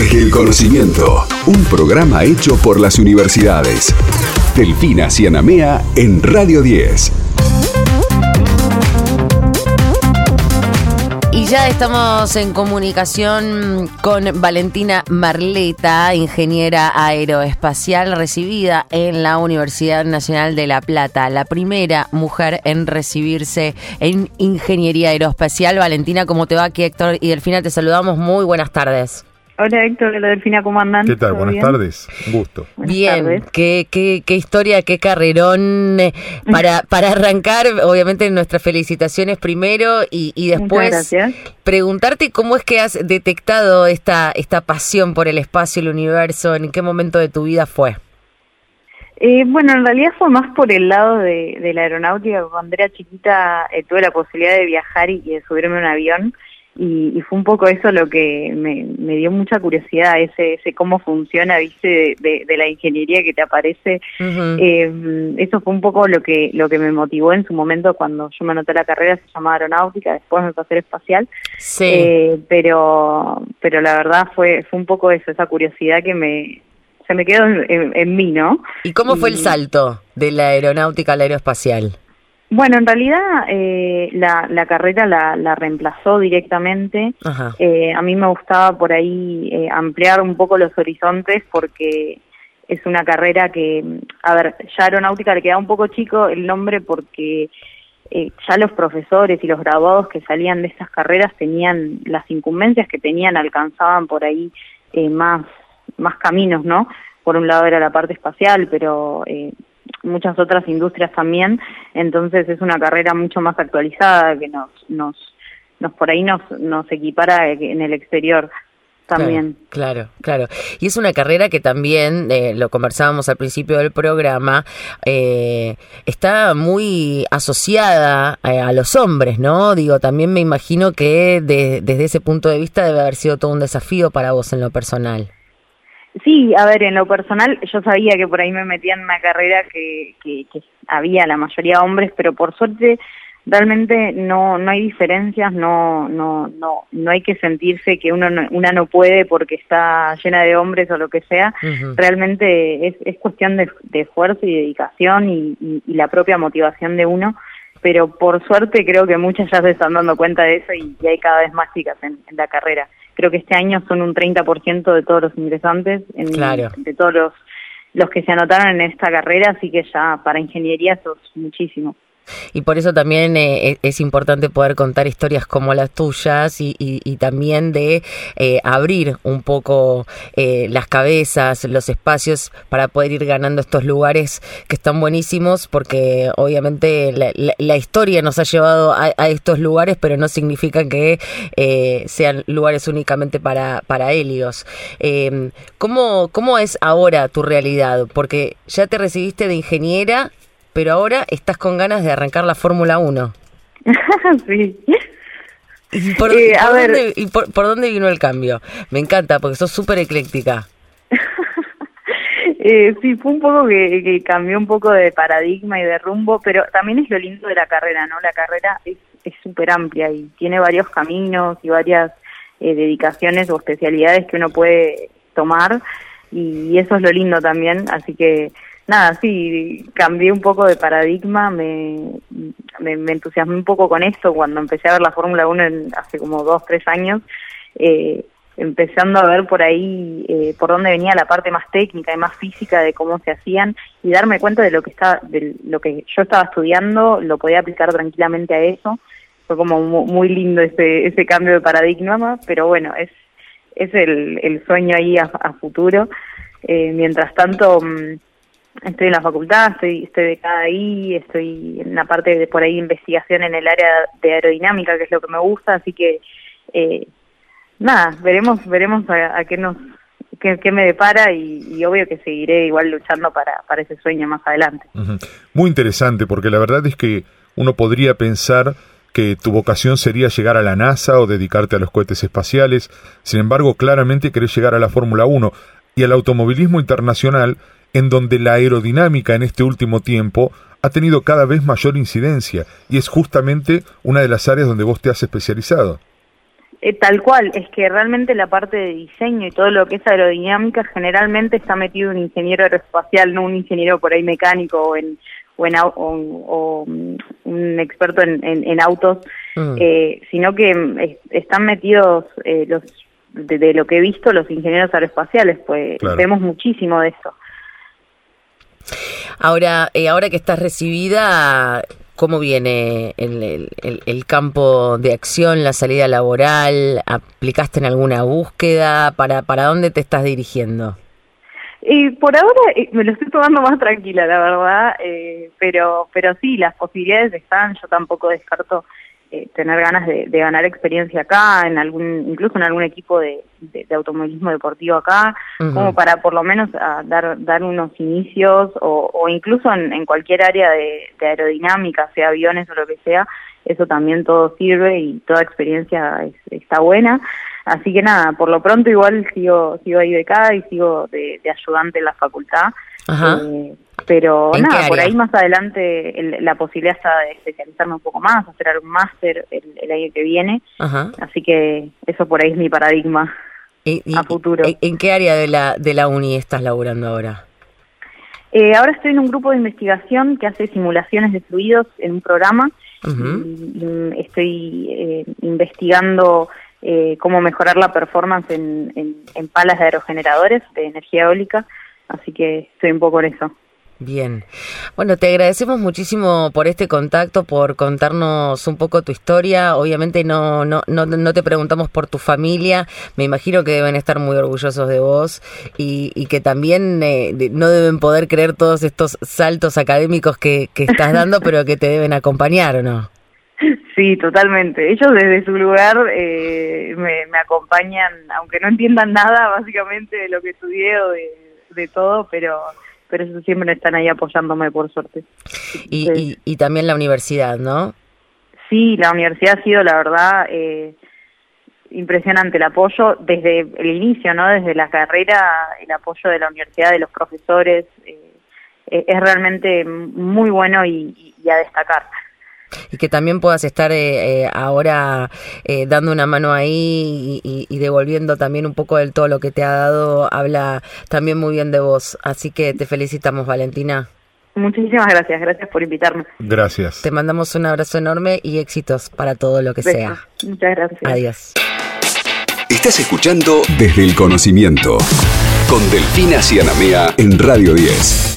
Desde el conocimiento, un programa hecho por las universidades. Delfina Cianamea en Radio 10. Y ya estamos en comunicación con Valentina Marleta, ingeniera aeroespacial recibida en la Universidad Nacional de La Plata, la primera mujer en recibirse en ingeniería aeroespacial. Valentina, ¿cómo te va? Aquí Héctor y Delfina te saludamos. Muy buenas tardes. Hola Héctor, hola Delfina, ¿cómo andan? ¿Qué tal? Buenas tardes, un gusto. bien, Qué, qué, qué, historia, qué carrerón eh, para, para arrancar, obviamente nuestras felicitaciones primero y, y después preguntarte cómo es que has detectado esta, esta pasión por el espacio y el universo, en qué momento de tu vida fue. Eh, bueno, en realidad fue más por el lado de, de la aeronáutica. Cuando era chiquita eh, tuve la posibilidad de viajar y, y de subirme a un avión y, fue un poco eso lo que me, dio mucha curiosidad, ese, ese cómo funciona, viste, de, la ingeniería que te aparece. Eh, eso fue un poco lo que lo que me motivó en su momento cuando yo me anoté la carrera, se llamaba aeronáutica, después me pasé a espacial. Sí. Eh, pero, pero la verdad fue, fue un poco eso, esa curiosidad que me, se me quedó en, mí, ¿no? ¿Y cómo fue el salto de la aeronáutica a la aeroespacial? Bueno, en realidad eh, la, la, carrera la, la, reemplazó directamente. Eh, a mí me gustaba por ahí eh, ampliar un poco los horizontes porque es una carrera que, a ver, ya aeronáutica le queda un poco chico el nombre porque eh, ya los profesores y los graduados que salían de estas carreras tenían las incumbencias que tenían, alcanzaban por ahí eh, más, más caminos, ¿no? Por un lado era la parte espacial, pero eh, muchas otras industrias también, entonces es una carrera mucho más actualizada que nos, nos, nos por ahí nos, nos equipara en el exterior también. Claro, claro, Y es una carrera que también, eh, lo conversábamos al principio del programa, eh, está muy asociada eh, a los hombres, ¿no? Digo, también me imagino que desde ese punto de vista debe haber sido todo un desafío para vos en lo personal. Sí, a ver, en lo personal yo sabía que por ahí me metía en una carrera que, que, había la mayoría hombres, pero por suerte realmente no no hay diferencias, no no no no hay que sentirse que uno no, una no puede porque está llena de hombres o lo que sea. Realmente es, es cuestión de, esfuerzo y dedicación y, y, la propia motivación de uno. Pero por suerte creo que muchas ya se están dando cuenta de eso y, hay cada vez más chicas en la carrera creo que este año son un 30% de todos los ingresantes, en, de todos los, los que se anotaron en esta carrera, así que ya para ingeniería eso es muchísimo. Y por eso también eh, e, es importante poder contar historias como las tuyas y, también de eh, abrir un poco eh, las cabezas, los espacios para poder ir ganando estos lugares que están buenísimos porque obviamente la, historia nos ha llevado a, estos lugares pero no significa que sean lugares únicamente para, para Helios. Em, ¿cómo, ¿Cómo es ahora tu realidad? Porque ya te recibiste de ingeniera pero ahora estás con ganas de arrancar la Fórmula 1. sí. ¿Y por, eh, dónde, y por, dónde vino el cambio? Me encanta porque sos súper ecléctica. eh, sí, fue un poco que, cambió un poco de paradigma y de rumbo, pero también es lo lindo de la carrera, ¿no? La carrera es súper amplia y tiene varios caminos y varias eh, dedicaciones o especialidades que uno puede tomar y eso es lo lindo también, así que nada, sí, cambié un poco de paradigma, me, me, entusiasmé un poco con esto cuando empecé a ver la Fórmula 1 hace como dos, tres años, eh, empezando a ver por ahí eh, por dónde venía la parte más técnica y más física de cómo se hacían y darme cuenta de lo que está, de lo que yo estaba estudiando, lo podía aplicar tranquilamente a eso. Fue como muy lindo ese, ese cambio de paradigma, pero bueno, es, es el, sueño ahí a, futuro. Eh, mientras tanto, mm, estoy en la facultad, estoy, estoy becada ahí, estoy en la parte de por ahí investigación en el área de aerodinámica, que es lo que me gusta, así que eh, nada, veremos, veremos a, qué nos qué, me depara y, obvio que seguiré igual luchando para, para ese sueño más adelante. Muy interesante, porque la verdad es que uno podría pensar que tu vocación sería llegar a la NASA o dedicarte a los cohetes espaciales, sin embargo claramente querés llegar a la Fórmula 1 y al automovilismo internacional en donde la aerodinámica en este último tiempo ha tenido cada vez mayor incidencia y es justamente una de las áreas donde vos te has especializado. Eh, tal cual, es que realmente la parte de diseño y todo lo que es aerodinámica generalmente está metido un ingeniero aeroespacial, no un ingeniero por ahí mecánico o en o, en, o, mm, un experto en, en, autos, mm. eh, sino que mm, están metidos eh, los de, lo que he visto los ingenieros aeroespaciales, pues vemos muchísimo de eso. Ahora, eh, ahora que estás recibida, ¿cómo viene el, el, campo de acción, la salida laboral? ¿Aplicaste en alguna búsqueda? ¿Para, para dónde te estás dirigiendo? Y por ahora eh, me lo estoy tomando más tranquila, la verdad, eh, pero pero sí, las posibilidades están, yo tampoco descarto eh, tener ganas de, ganar experiencia acá, en algún incluso en algún equipo de, automovilismo deportivo acá, como para por lo menos ah, dar dar unos inicios o, o incluso en, cualquier área de, aerodinámica, sea aviones o lo que sea, eso también todo sirve y toda experiencia está buena. Así que nada, por lo pronto igual sigo sigo ahí becada y sigo de, ayudante en la facultad. Eh, pero nada, por ahí más adelante la posibilidad está de especializarme un poco más, hacer un máster el, año que viene. Así que eso por ahí es mi paradigma a futuro. ¿En qué área de la, de la uni estás laburando ahora? Eh, ahora estoy en un grupo de investigación que hace simulaciones de fluidos en un programa. estoy eh, investigando eh, cómo mejorar la performance en, en, palas de aerogeneradores de energía eólica, así que estoy un poco en eso. Bien. Bueno, te agradecemos muchísimo por este contacto, por contarnos un poco tu historia. Obviamente no, no, no, no te preguntamos por tu familia. Me imagino que deben estar muy orgullosos de vos y, y que también eh, no deben poder creer todos estos saltos académicos que, que estás dando, pero que te deben acompañar, ¿o no? Sí, totalmente. Ellos desde su lugar eh, me, acompañan, aunque no entiendan nada básicamente de lo que estudié o de, todo, pero pero ellos siempre están ahí apoyándome por suerte. Y, y, también la universidad, ¿no? Sí, la universidad ha sido la verdad eh, impresionante el apoyo desde el inicio, ¿no? Desde la carrera, el apoyo de la universidad, de los profesores, eh, es realmente muy bueno y a destacar y que también puedas estar eh, eh, ahora eh, dando una mano ahí y, devolviendo también un poco del todo lo que te ha dado, habla también muy bien de vos. Así que te felicitamos, Valentina. Muchísimas gracias, gracias por invitarme. Gracias. Te mandamos un abrazo enorme y éxitos para todo lo que sea. Muchas gracias. Adiós. Estás escuchando Desde el Conocimiento con Delfina Cianamea en Radio 10.